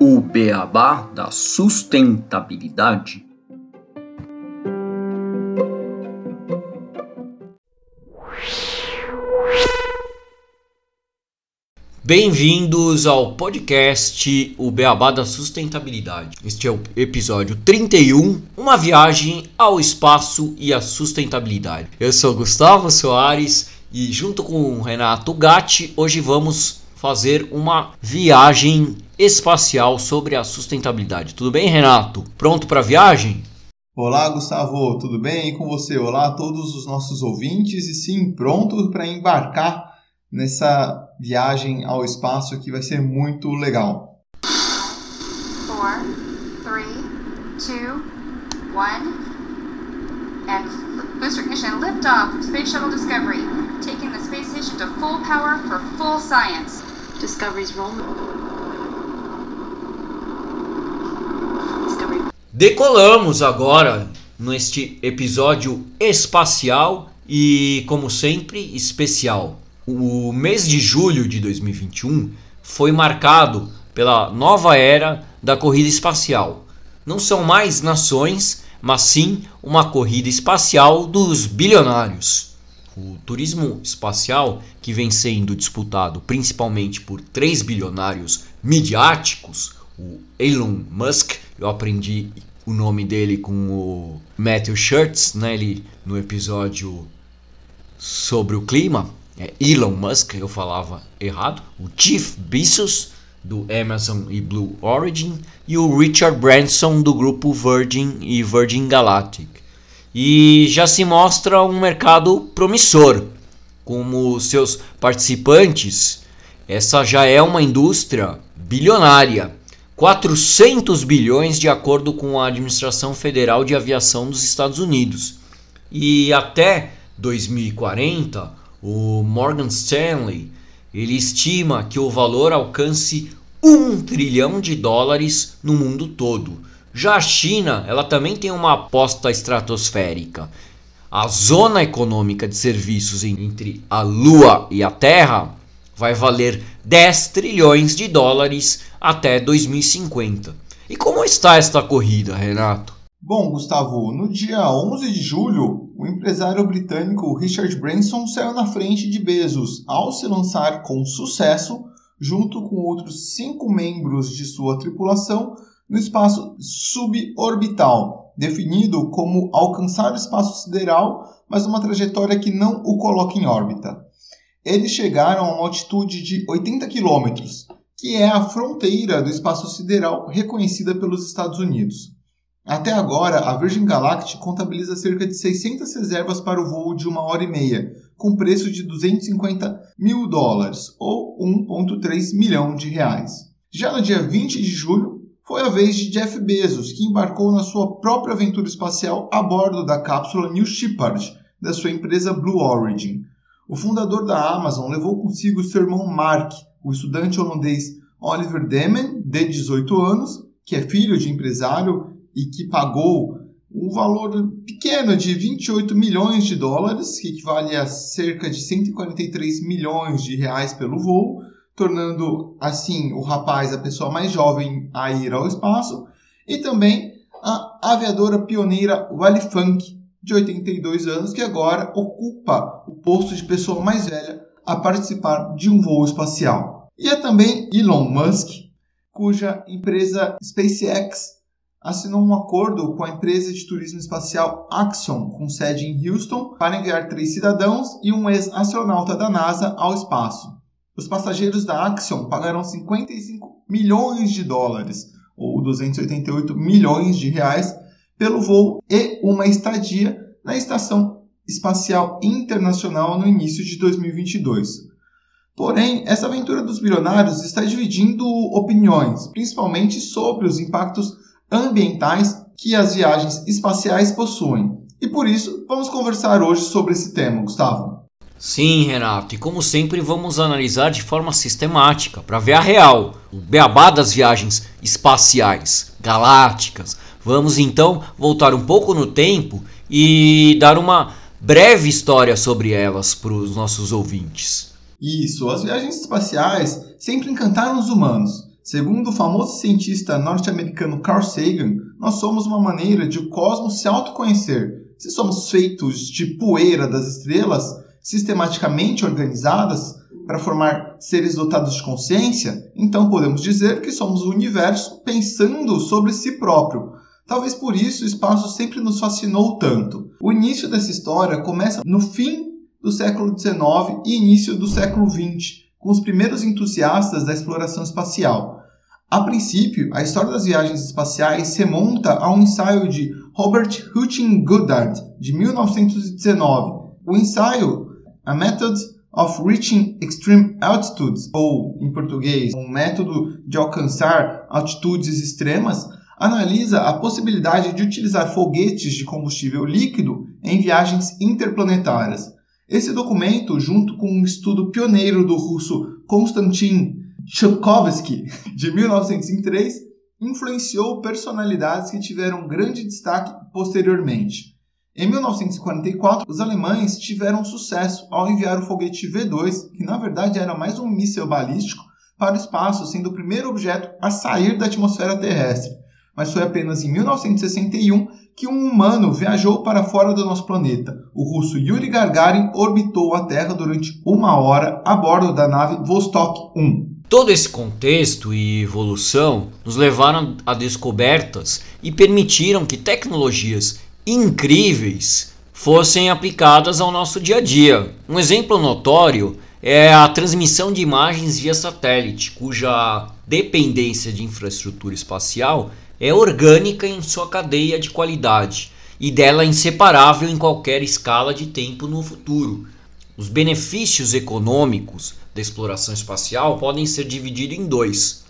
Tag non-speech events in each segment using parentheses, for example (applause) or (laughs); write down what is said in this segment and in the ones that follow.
O beabá da sustentabilidade. Bem-vindos ao podcast O Beabá da Sustentabilidade. Este é o episódio 31, uma viagem ao espaço e à sustentabilidade. Eu sou Gustavo Soares e junto com o Renato Gatti, hoje vamos fazer uma viagem espacial sobre a sustentabilidade. Tudo bem, Renato? Pronto para a viagem? Olá, Gustavo, tudo bem? E com você? Olá a todos os nossos ouvintes e sim, pronto para embarcar nessa viagem ao espaço que vai ser muito legal. 4, 3, 2, 1, and booster ignition liftoff of Space Shuttle Discovery, taking the space station to full power for full science. Discovery's roll. Discovery. Decolamos agora neste episódio espacial e, como sempre, especial. O mês de julho de 2021 foi marcado pela nova era da corrida espacial. Não são mais nações, mas sim uma corrida espacial dos bilionários. O turismo espacial, que vem sendo disputado principalmente por três bilionários midiáticos, o Elon Musk, eu aprendi o nome dele com o Matthew Shirts, né, ele, no episódio sobre o clima, é Elon Musk, eu falava errado, o Jeff Bezos do Amazon e Blue Origin e o Richard Branson do grupo Virgin e Virgin Galactic. E já se mostra um mercado promissor. Como seus participantes, essa já é uma indústria bilionária. 400 bilhões de acordo com a Administração Federal de Aviação dos Estados Unidos. E até 2040, o Morgan Stanley ele estima que o valor alcance um trilhão de dólares no mundo todo. Já a China, ela também tem uma aposta estratosférica. A zona econômica de serviços entre a Lua e a Terra vai valer 10 trilhões de dólares até 2050. E como está esta corrida, Renato? Bom, Gustavo, no dia 11 de julho, o empresário britânico Richard Branson saiu na frente de Bezos ao se lançar com sucesso, junto com outros cinco membros de sua tripulação, no espaço suborbital, definido como alcançar o espaço sideral, mas uma trajetória que não o coloca em órbita. Eles chegaram a uma altitude de 80 quilômetros, que é a fronteira do espaço sideral reconhecida pelos Estados Unidos. Até agora, a Virgin Galactic contabiliza cerca de 600 reservas para o voo de uma hora e meia, com preço de 250 mil dólares, ou 1,3 milhão de reais. Já no dia 20 de julho, foi a vez de Jeff Bezos, que embarcou na sua própria aventura espacial a bordo da cápsula New Shepard, da sua empresa Blue Origin. O fundador da Amazon levou consigo seu irmão Mark, o estudante holandês Oliver Demen, de 18 anos, que é filho de empresário e que pagou um valor pequeno de 28 milhões de dólares, que equivale a cerca de 143 milhões de reais pelo voo, tornando assim o rapaz a pessoa mais jovem a ir ao espaço, e também a aviadora pioneira Wally Funk, de 82 anos, que agora ocupa o posto de pessoa mais velha a participar de um voo espacial. E é também Elon Musk, cuja empresa SpaceX assinou um acordo com a empresa de turismo espacial Axiom, com sede em Houston, para enviar três cidadãos e um ex-astronauta da NASA ao espaço. Os passageiros da Axiom pagarão 55 milhões de dólares, ou 288 milhões de reais, pelo voo e uma estadia na Estação Espacial Internacional no início de 2022. Porém, essa aventura dos bilionários está dividindo opiniões, principalmente sobre os impactos ambientais que as viagens espaciais possuem. E por isso, vamos conversar hoje sobre esse tema, Gustavo. Sim, Renato, e como sempre vamos analisar de forma sistemática para ver a real, o beabá das viagens espaciais, galácticas. Vamos então voltar um pouco no tempo e dar uma breve história sobre elas para os nossos ouvintes. Isso, as viagens espaciais sempre encantaram os humanos. Segundo o famoso cientista norte-americano Carl Sagan, nós somos uma maneira de o cosmos se autoconhecer. Se somos feitos de poeira das estrelas, sistematicamente organizadas para formar seres dotados de consciência, então podemos dizer que somos o universo pensando sobre si próprio. Talvez por isso o espaço sempre nos fascinou tanto. O início dessa história começa no fim do século XIX e início do século XX, com os primeiros entusiastas da exploração espacial. A princípio, a história das viagens espaciais se remonta a um ensaio de Robert Hutching Goddard, de 1919. O ensaio A Method of Reaching Extreme Altitudes, ou, em português, um método de alcançar altitudes extremas, analisa a possibilidade de utilizar foguetes de combustível líquido em viagens interplanetárias. Esse documento, junto com um estudo pioneiro do russo Konstantin Chukovsky, (laughs) de 1903, influenciou personalidades que tiveram grande destaque posteriormente. Em 1944, os alemães tiveram sucesso ao enviar o foguete V2, que na verdade era mais um míssil balístico, para o espaço, sendo o primeiro objeto a sair da atmosfera terrestre. Mas foi apenas em 1961 que um humano viajou para fora do nosso planeta. O russo Yuri Gagarin orbitou a Terra durante uma hora a bordo da nave Vostok 1. Todo esse contexto e evolução nos levaram a descobertas e permitiram que tecnologias incríveis fossem aplicadas ao nosso dia a dia. Um exemplo notório é a transmissão de imagens via satélite, cuja dependência de infraestrutura espacial é orgânica em sua cadeia de qualidade e dela inseparável em qualquer escala de tempo no futuro. Os benefícios econômicos da exploração espacial podem ser divididos em dois: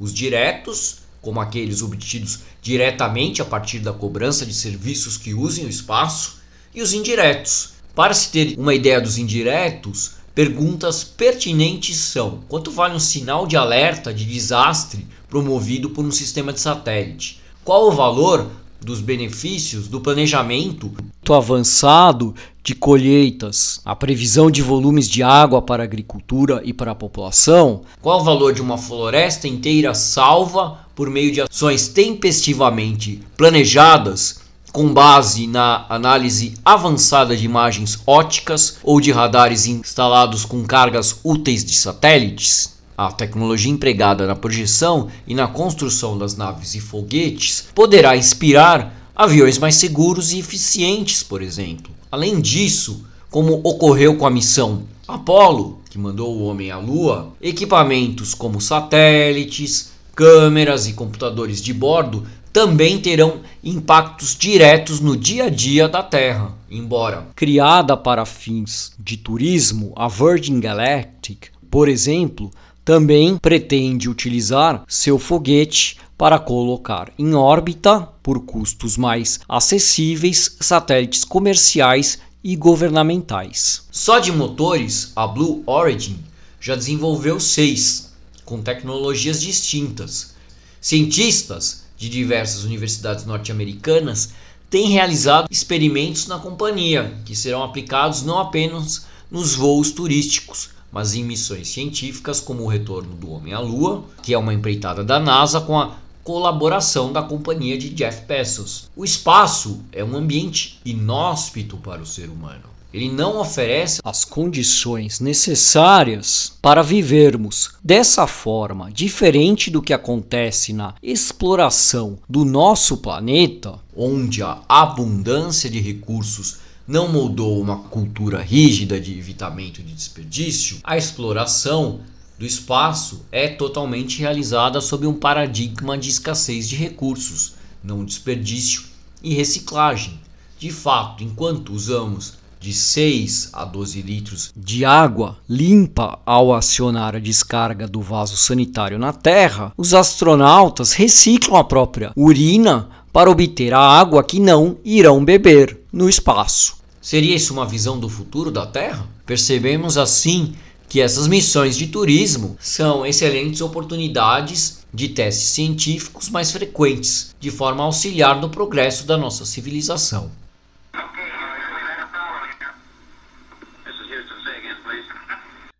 os diretos, como aqueles obtidos diretamente a partir da cobrança de serviços que usem o espaço, e os indiretos. Para se ter uma ideia dos indiretos, perguntas pertinentes são: quanto vale um sinal de alerta de desastre promovido por um sistema de satélite? Qual o valor dos benefícios do planejamento avançado de colheitas, a previsão de volumes de água para a agricultura e para a população, qual o valor de uma floresta inteira salva por meio de ações tempestivamente planejadas com base na análise avançada de imagens óticas ou de radares instalados com cargas úteis de satélites. A tecnologia empregada na projeção e na construção das naves e foguetes poderá inspirar aviões mais seguros e eficientes, por exemplo. Além disso, como ocorreu com a missão Apollo, que mandou o homem à Lua, equipamentos como satélites, câmeras e computadores de bordo também terão impactos diretos no dia a dia da Terra. Embora criada para fins de turismo, a Virgin Galactic, por exemplo, também pretende utilizar seu foguete para colocar em órbita, por custos mais acessíveis, satélites comerciais e governamentais. Só de motores, a Blue Origin já desenvolveu seis, com tecnologias distintas. Cientistas de diversas universidades norte-americanas têm realizado experimentos na companhia, que serão aplicados não apenas nos voos turísticos, mas em missões científicas como o retorno do homem à Lua, que é uma empreitada da NASA com a colaboração da companhia de Jeff Bezos. O espaço é um ambiente inóspito para o ser humano. Ele não oferece as condições necessárias para vivermos dessa forma, diferente do que acontece na exploração do nosso planeta, onde a abundância de recursos não moldou uma cultura rígida de evitamento de desperdício, a exploração do espaço é totalmente realizada sob um paradigma de escassez de recursos, não desperdício e reciclagem. De fato, enquanto usamos de 6 a 12 litros de água limpa ao acionar a descarga do vaso sanitário na Terra, os astronautas reciclam a própria urina para obter a água que não irão beber no espaço. Seria isso uma visão do futuro da Terra? Percebemos assim que essas missões de turismo são excelentes oportunidades de testes científicos mais frequentes, de forma a auxiliar no progresso da nossa civilização.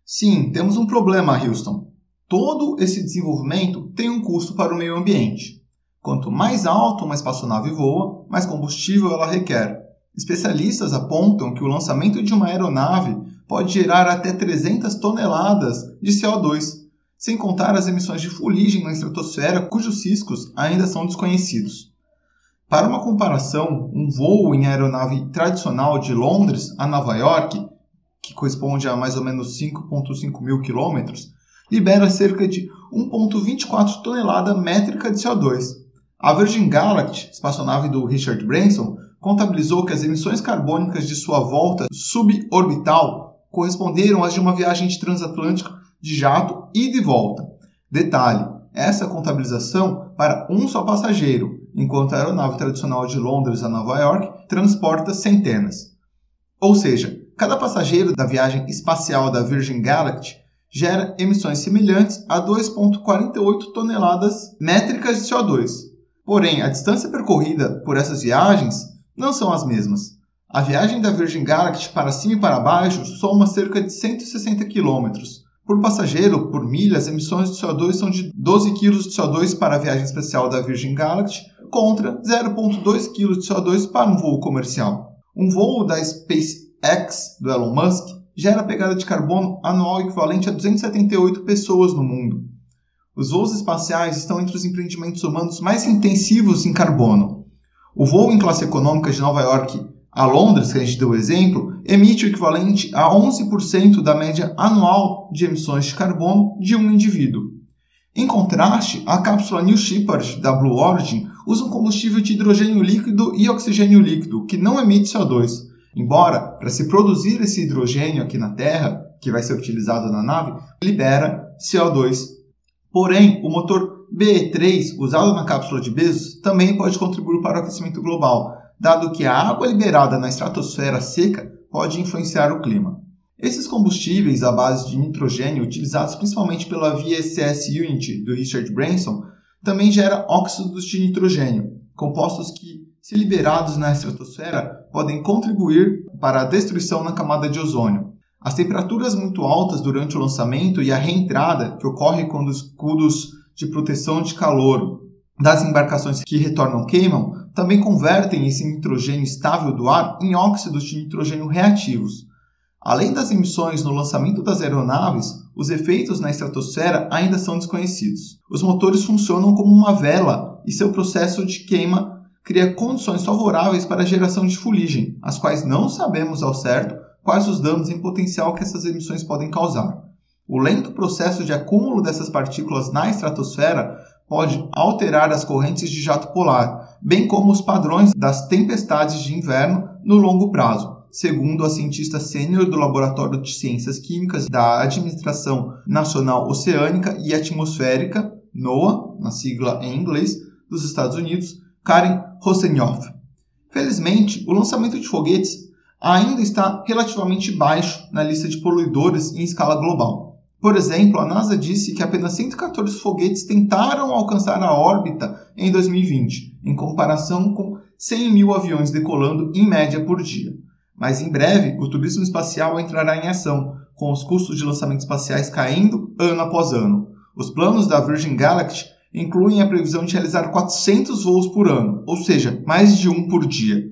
Sim, temos um problema, Houston. Todo esse desenvolvimento tem um custo para o meio ambiente. Quanto mais alto uma espaçonave voa, mais combustível ela requer, Especialistas apontam que o lançamento de uma aeronave pode gerar até 300 toneladas de CO2, sem contar as emissões de fuligem na estratosfera cujos riscos ainda são desconhecidos. Para uma comparação, um voo em aeronave tradicional de Londres a Nova York, que corresponde a mais ou menos 5,5 mil quilômetros, libera cerca de 1,24 tonelada métrica de CO2. A Virgin Galactic, espaçonave do Richard Branson, contabilizou que as emissões carbônicas de sua volta suborbital corresponderam às de uma viagem de transatlântico de jato e de volta. Detalhe: essa contabilização para um só passageiro, enquanto a aeronave tradicional de Londres a Nova York transporta centenas. Ou seja, cada passageiro da viagem espacial da Virgin Galactic gera emissões semelhantes a 2,48 toneladas métricas de CO2. Porém, a distância percorrida por essas viagens não são as mesmas. A viagem da Virgin Galactic para cima e para baixo soma cerca de 160 km. Por passageiro, por milha, as emissões de CO2 são de 12 kg de CO2 para a viagem especial da Virgin Galactic contra 0,2 kg de CO2 para um voo comercial. Um voo da SpaceX do Elon Musk gera pegada de carbono anual equivalente a 278 pessoas no mundo. Os voos espaciais estão entre os empreendimentos humanos mais intensivos em carbono. O voo em classe econômica de Nova York a Londres, que a gente deu o exemplo, emite o equivalente a 11% da média anual de emissões de carbono de um indivíduo. Em contraste, a cápsula New Shepard da Blue Origin usa um combustível de hidrogênio líquido e oxigênio líquido, que não emite CO2. Embora, para se produzir esse hidrogênio aqui na Terra, que vai ser utilizado na nave, libera CO2. Porém, o motor BE3, usado na cápsula de Bezos, também pode contribuir para o aquecimento global, dado que a água liberada na estratosfera seca pode influenciar o clima. Esses combustíveis à base de nitrogênio, utilizados principalmente pela VSS Unity do Richard Branson, também geram óxidos de nitrogênio, compostos que, se liberados na estratosfera, podem contribuir para a destruição na camada de ozônio. As temperaturas muito altas durante o lançamento e a reentrada, que ocorre quando os escudos de proteção de calor das embarcações que retornam queimam, também convertem esse nitrogênio estável do ar em óxidos de nitrogênio reativos. Além das emissões no lançamento das aeronaves, os efeitos na estratosfera ainda são desconhecidos. Os motores funcionam como uma vela e seu processo de queima cria condições favoráveis para a geração de fuligem, as quais não sabemos ao certo quais os danos em potencial que essas emissões podem causar. O lento processo de acúmulo dessas partículas na estratosfera pode alterar as correntes de jato polar, bem como os padrões das tempestades de inverno no longo prazo, segundo a cientista sênior do Laboratório de Ciências Químicas da Administração Nacional Oceânica e Atmosférica, NOAA, na sigla em inglês, dos Estados Unidos, Karen Rosenhoff. Felizmente, o lançamento de foguetes ainda está relativamente baixo na lista de poluidores em escala global. Por exemplo, a NASA disse que apenas 114 foguetes tentaram alcançar a órbita em 2020, em comparação com 100 mil aviões decolando em média por dia. Mas em breve, o turismo espacial entrará em ação, com os custos de lançamentos espaciais caindo ano após ano. Os planos da Virgin Galactic incluem a previsão de realizar 400 voos por ano, ou seja, mais de um por dia.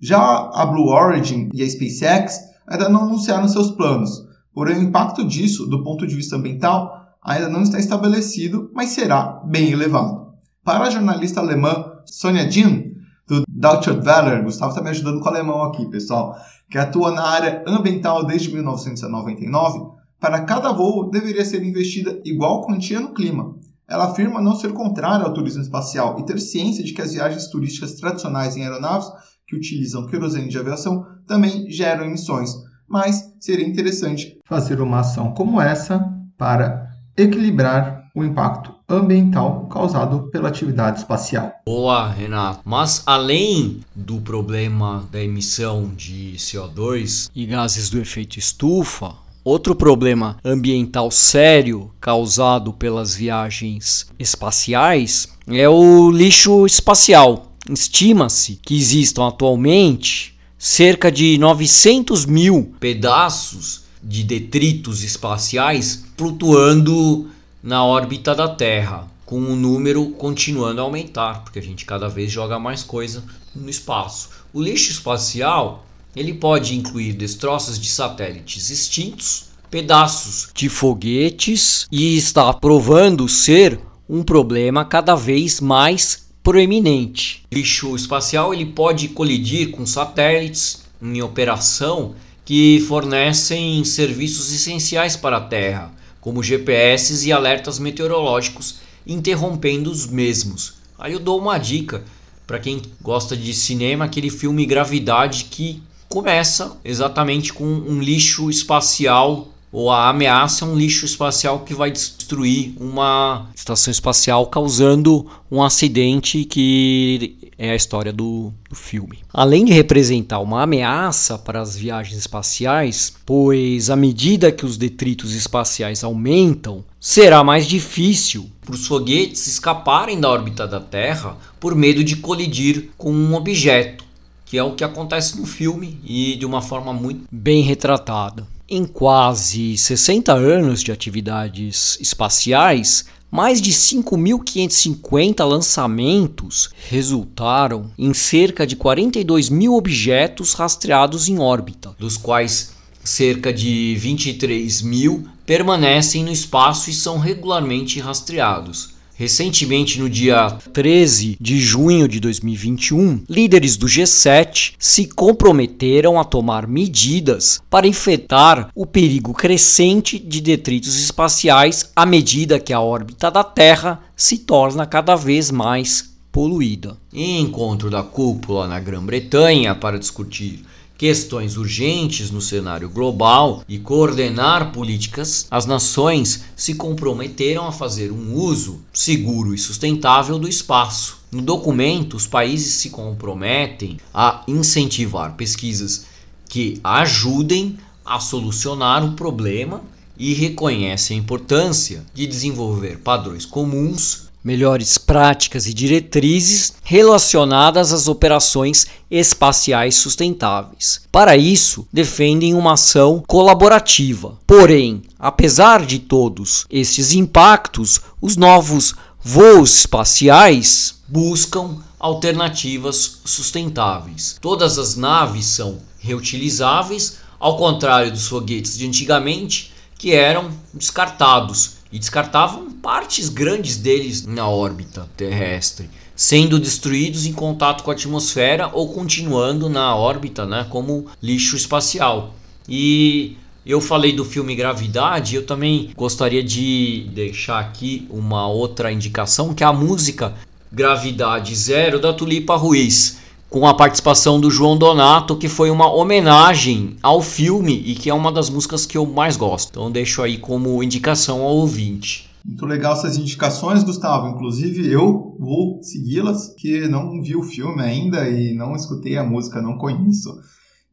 Já a Blue Origin e a SpaceX ainda não anunciaram seus planos, Porém, o impacto disso, do ponto de vista ambiental, ainda não está estabelecido, mas será bem elevado. Para a jornalista alemã Sonja Dien, do Deutsche Welle, Gustavo está me ajudando com o alemão aqui, pessoal, que atua na área ambiental desde 1999, para cada voo deveria ser investida igual quantia no clima. Ela afirma não ser contrária ao turismo espacial e ter ciência de que as viagens turísticas tradicionais em aeronaves que utilizam querosene de aviação também geram emissões, mas seria interessante fazer uma ação como essa para equilibrar o impacto ambiental causado pela atividade espacial. Boa, Renato. Mas além do problema da emissão de CO2 e gases do efeito estufa, Outro problema ambiental sério causado pelas viagens espaciais é o lixo espacial. Estima-se que existam atualmente cerca de 900 mil pedaços de detritos espaciais flutuando na órbita da Terra, com o número continuando a aumentar, porque a gente cada vez joga mais coisa no espaço. O lixo espacial ele pode incluir destroços de satélites extintos, pedaços de foguetes e está provando ser um problema cada vez mais proeminente. O lixo espacial ele pode colidir com satélites em operação que fornecem serviços essenciais para a Terra, como GPS e alertas meteorológicos, interrompendo os mesmos. Aí eu dou uma dica para quem gosta de cinema, aquele filme Gravidade que começa exatamente com um lixo espacial ou a ameaça é um lixo espacial que vai destruir uma estação espacial, causando um acidente que é a história do, do, filme. Além de representar uma ameaça para as viagens espaciais, pois à medida que os detritos espaciais aumentam, será mais difícil para os foguetes escaparem da órbita da Terra por medo de colidir com um objeto, que é o que acontece no filme e de uma forma muito bem retratada. Em quase 60 anos de atividades espaciais, mais de 5.550 lançamentos resultaram em cerca de 42 mil objetos rastreados em órbita, dos quais cerca de 23 mil permanecem no espaço e são regularmente rastreados. Recentemente, no dia 13 de junho de 2021, líderes do G7 se comprometeram a tomar medidas para enfrentar o perigo crescente de detritos espaciais à medida que a órbita da Terra se torna cada vez mais poluída. Em encontro da cúpula na Grã-Bretanha para discutir questões urgentes no cenário global e coordenar políticas, as nações se comprometeram a fazer um uso seguro e sustentável do espaço. No documento, os países se comprometem a incentivar pesquisas que ajudem a solucionar o problema e reconhecem a importância de desenvolver padrões comuns melhores práticas e diretrizes relacionadas às operações espaciais sustentáveis. Para isso, defendem uma ação colaborativa. Porém, apesar de todos estes impactos, os novos voos espaciais buscam alternativas sustentáveis. Todas as naves são reutilizáveis, ao contrário dos foguetes de antigamente, que eram descartados e descartavam partes grandes deles na órbita terrestre, sendo destruídos em contato com a atmosfera ou continuando na órbita, né, como lixo espacial. E eu falei do filme Gravidade, eu também gostaria de deixar aqui uma outra indicação, que é a música Gravidade Zero da Tulipa Ruiz com a participação do João Donato, que foi uma homenagem ao filme e que é uma das músicas que eu mais gosto. Então deixo aí como indicação ao ouvinte. Muito legal essas indicações, Gustavo. Inclusive, eu vou segui-las, que não vi o filme ainda e não escutei a música, não conheço.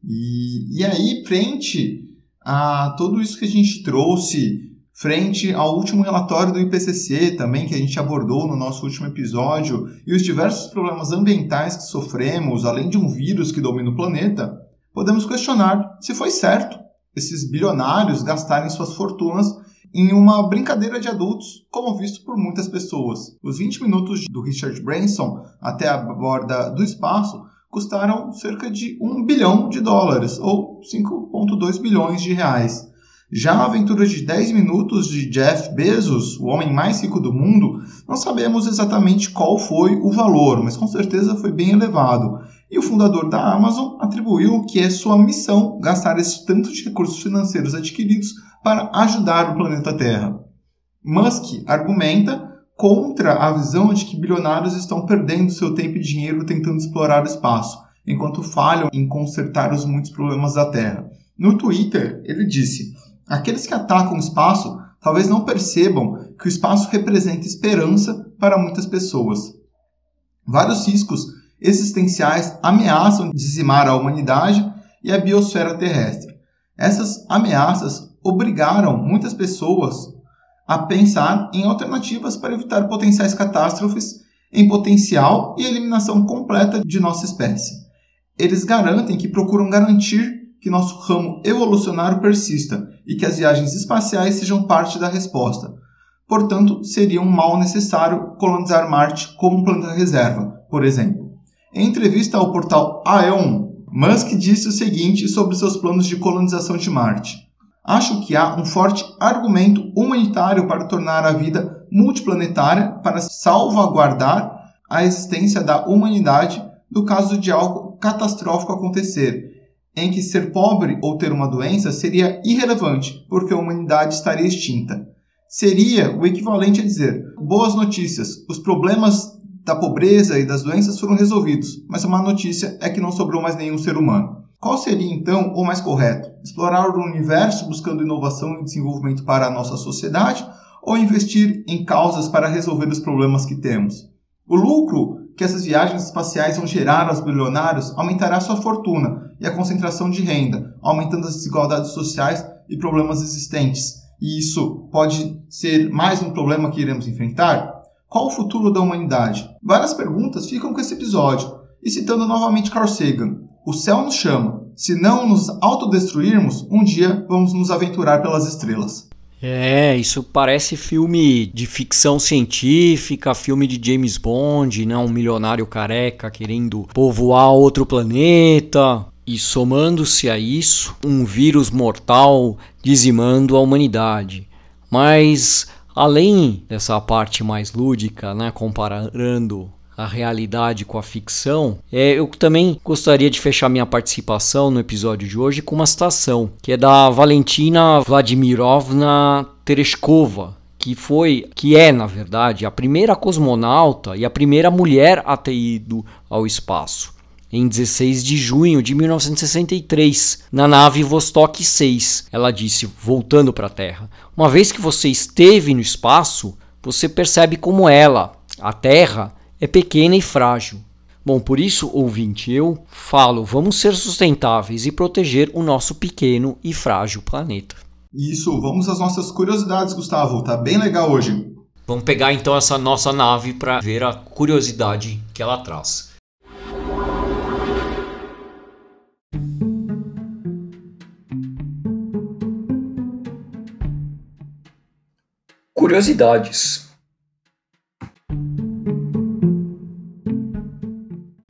E, e aí, frente a tudo isso que a gente trouxe frente ao último relatório do IPCC, também que a gente abordou no nosso último episódio, e os diversos problemas ambientais que sofremos, além de um vírus que domina o planeta, podemos questionar se foi certo esses bilionários gastarem suas fortunas em uma brincadeira de adultos, como visto por muitas pessoas. Os 20 minutos do Richard Branson até a borda do espaço custaram cerca de 1 bilhão de dólares, ou 5,2 bilhões de reais. Já a aventura de 10 minutos de Jeff Bezos, o homem mais rico do mundo, não sabemos exatamente qual foi o valor, mas com certeza foi bem elevado. E o fundador da Amazon atribuiu que é sua missão gastar esse tanto de recursos financeiros adquiridos para ajudar o planeta Terra. Musk argumenta contra a visão de que bilionários estão perdendo seu tempo e dinheiro tentando explorar o espaço, enquanto falham em consertar os muitos problemas da Terra. No Twitter, ele disse: Aqueles que atacam o espaço talvez não percebam que o espaço representa esperança para muitas pessoas. Vários riscos existenciais ameaçam dizimar a humanidade e a biosfera terrestre. Essas ameaças obrigaram muitas pessoas a pensar em alternativas para evitar potenciais catástrofes em potencial e eliminação completa de nossa espécie. Eles garantem que procuram garantir que nosso ramo evolucionário persista e que as viagens espaciais sejam parte da resposta. Portanto, seria um mal necessário colonizar Marte como um planeta reserva, por exemplo. Em entrevista ao portal Aeon, Musk disse o seguinte sobre seus planos de colonização de Marte. Acho que há um forte argumento humanitário para tornar a vida multiplanetária para salvaguardar a existência da humanidade no caso de algo catastrófico acontecer, em que ser pobre ou ter uma doença seria irrelevante, porque a humanidade estaria extinta. Seria o equivalente a dizer: boas notícias, os problemas da pobreza e das doenças foram resolvidos, mas a má notícia é que não sobrou mais nenhum ser humano. Qual seria então o mais correto? Explorar o universo buscando inovação e desenvolvimento para a nossa sociedade ou investir em causas para resolver os problemas que temos? O lucro que essas viagens espaciais vão gerar aos bilionários aumentará sua fortuna e a concentração de renda, aumentando as desigualdades sociais e problemas existentes. E isso pode ser mais um problema que iremos enfrentar? Qual o futuro da humanidade? Várias perguntas ficam com esse episódio. E citando novamente Carl Sagan, o céu nos chama. Se não nos autodestruirmos, um dia vamos nos aventurar pelas estrelas. É, isso parece filme de ficção científica, filme de James Bond, né? Um milionário careca querendo povoar outro planeta. E somando-se a isso, um vírus mortal dizimando a humanidade. Mas além dessa parte mais lúdica, né, comparando a realidade com a ficção, é, eu também gostaria de fechar minha participação no episódio de hoje com uma citação, que é da Valentina Vladimirovna Tereshkova, que foi, que é na verdade, a primeira cosmonauta e a primeira mulher a ter ido ao espaço. Em 16 de junho de 1963, na nave Vostok 6, ela disse, voltando para a Terra: Uma vez que você esteve no espaço, você percebe como ela, a Terra, é pequena e frágil. Bom, por isso, ouvinte, eu falo, vamos ser sustentáveis e proteger o nosso pequeno e frágil planeta. Isso, vamos às nossas curiosidades, Gustavo. Tá bem legal hoje. Vamos pegar então essa nossa nave para ver a curiosidade que ela traz. Curiosidades.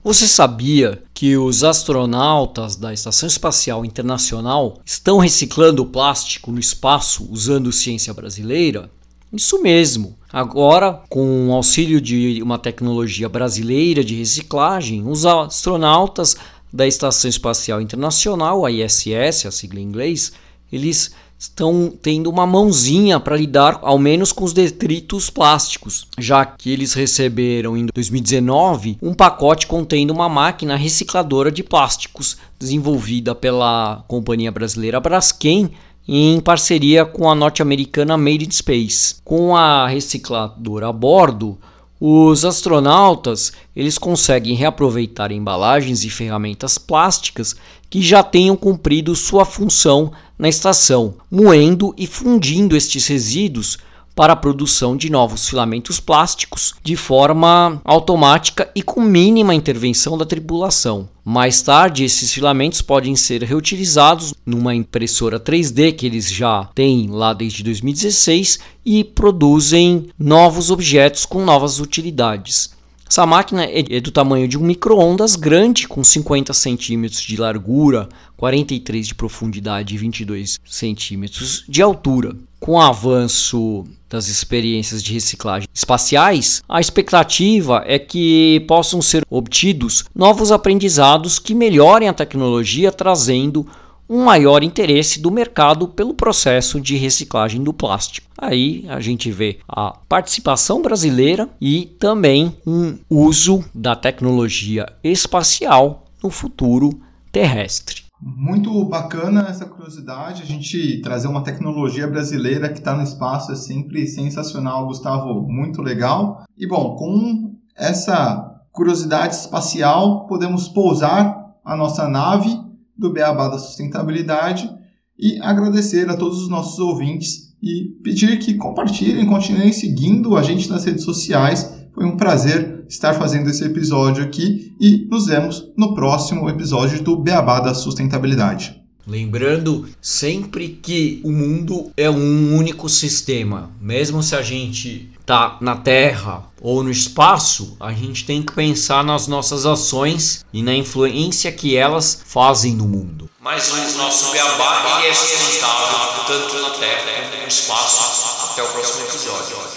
Você sabia que os astronautas da Estação Espacial Internacional estão reciclando plástico no espaço usando ciência brasileira? Isso mesmo. Agora, com o auxílio de uma tecnologia brasileira de reciclagem, os astronautas da Estação Espacial Internacional, a ISS, a sigla em inglês, eles estão tendo uma mãozinha para lidar ao menos com os detritos plásticos, já que eles receberam em 2019 um pacote contendo uma máquina recicladora de plásticos desenvolvida pela companhia brasileira Braskem em parceria com a norte-americana Made in Space. Com a recicladora a bordo, os astronautas eles conseguem reaproveitar embalagens e ferramentas plásticas que já tenham cumprido sua função na estação, moendo e fundindo estes resíduos para a produção de novos filamentos plásticos de forma automática e com mínima intervenção da tripulação. Mais tarde, esses filamentos podem ser reutilizados numa impressora 3D que eles já têm lá desde 2016 e produzem novos objetos com novas utilidades. Essa máquina é, é do tamanho de um micro-ondas grande, com 50 centímetros de largura, 43 de profundidade e 22 centímetros de altura. Com o avanço das experiências de reciclagem espaciais, a expectativa é que possam ser obtidos novos aprendizados que melhorem a tecnologia, trazendo um maior interesse do mercado pelo processo de reciclagem do plástico. Aí a gente vê a participação brasileira e também um uso da tecnologia espacial no futuro terrestre. Muito bacana essa curiosidade. A gente trazer uma tecnologia brasileira que está no espaço é sempre sensacional, Gustavo. Muito legal. E bom, com essa curiosidade espacial, podemos pousar a nossa nave do Beabá da Sustentabilidade e agradecer a todos os nossos ouvintes e pedir que compartilhem, continuem seguindo a gente nas redes sociais. Foi um prazer estar fazendo esse episódio aqui e nos vemos no próximo episódio do Beabá da Sustentabilidade. Lembrando sempre que o mundo é um único sistema. Mesmo se a gente tá na Terra ou no espaço, a gente tem que pensar nas nossas ações e na influência que elas fazem no mundo. Mas o nosso beabá é sustentável tanto na Terra como no espaço. Até o próximo episódio.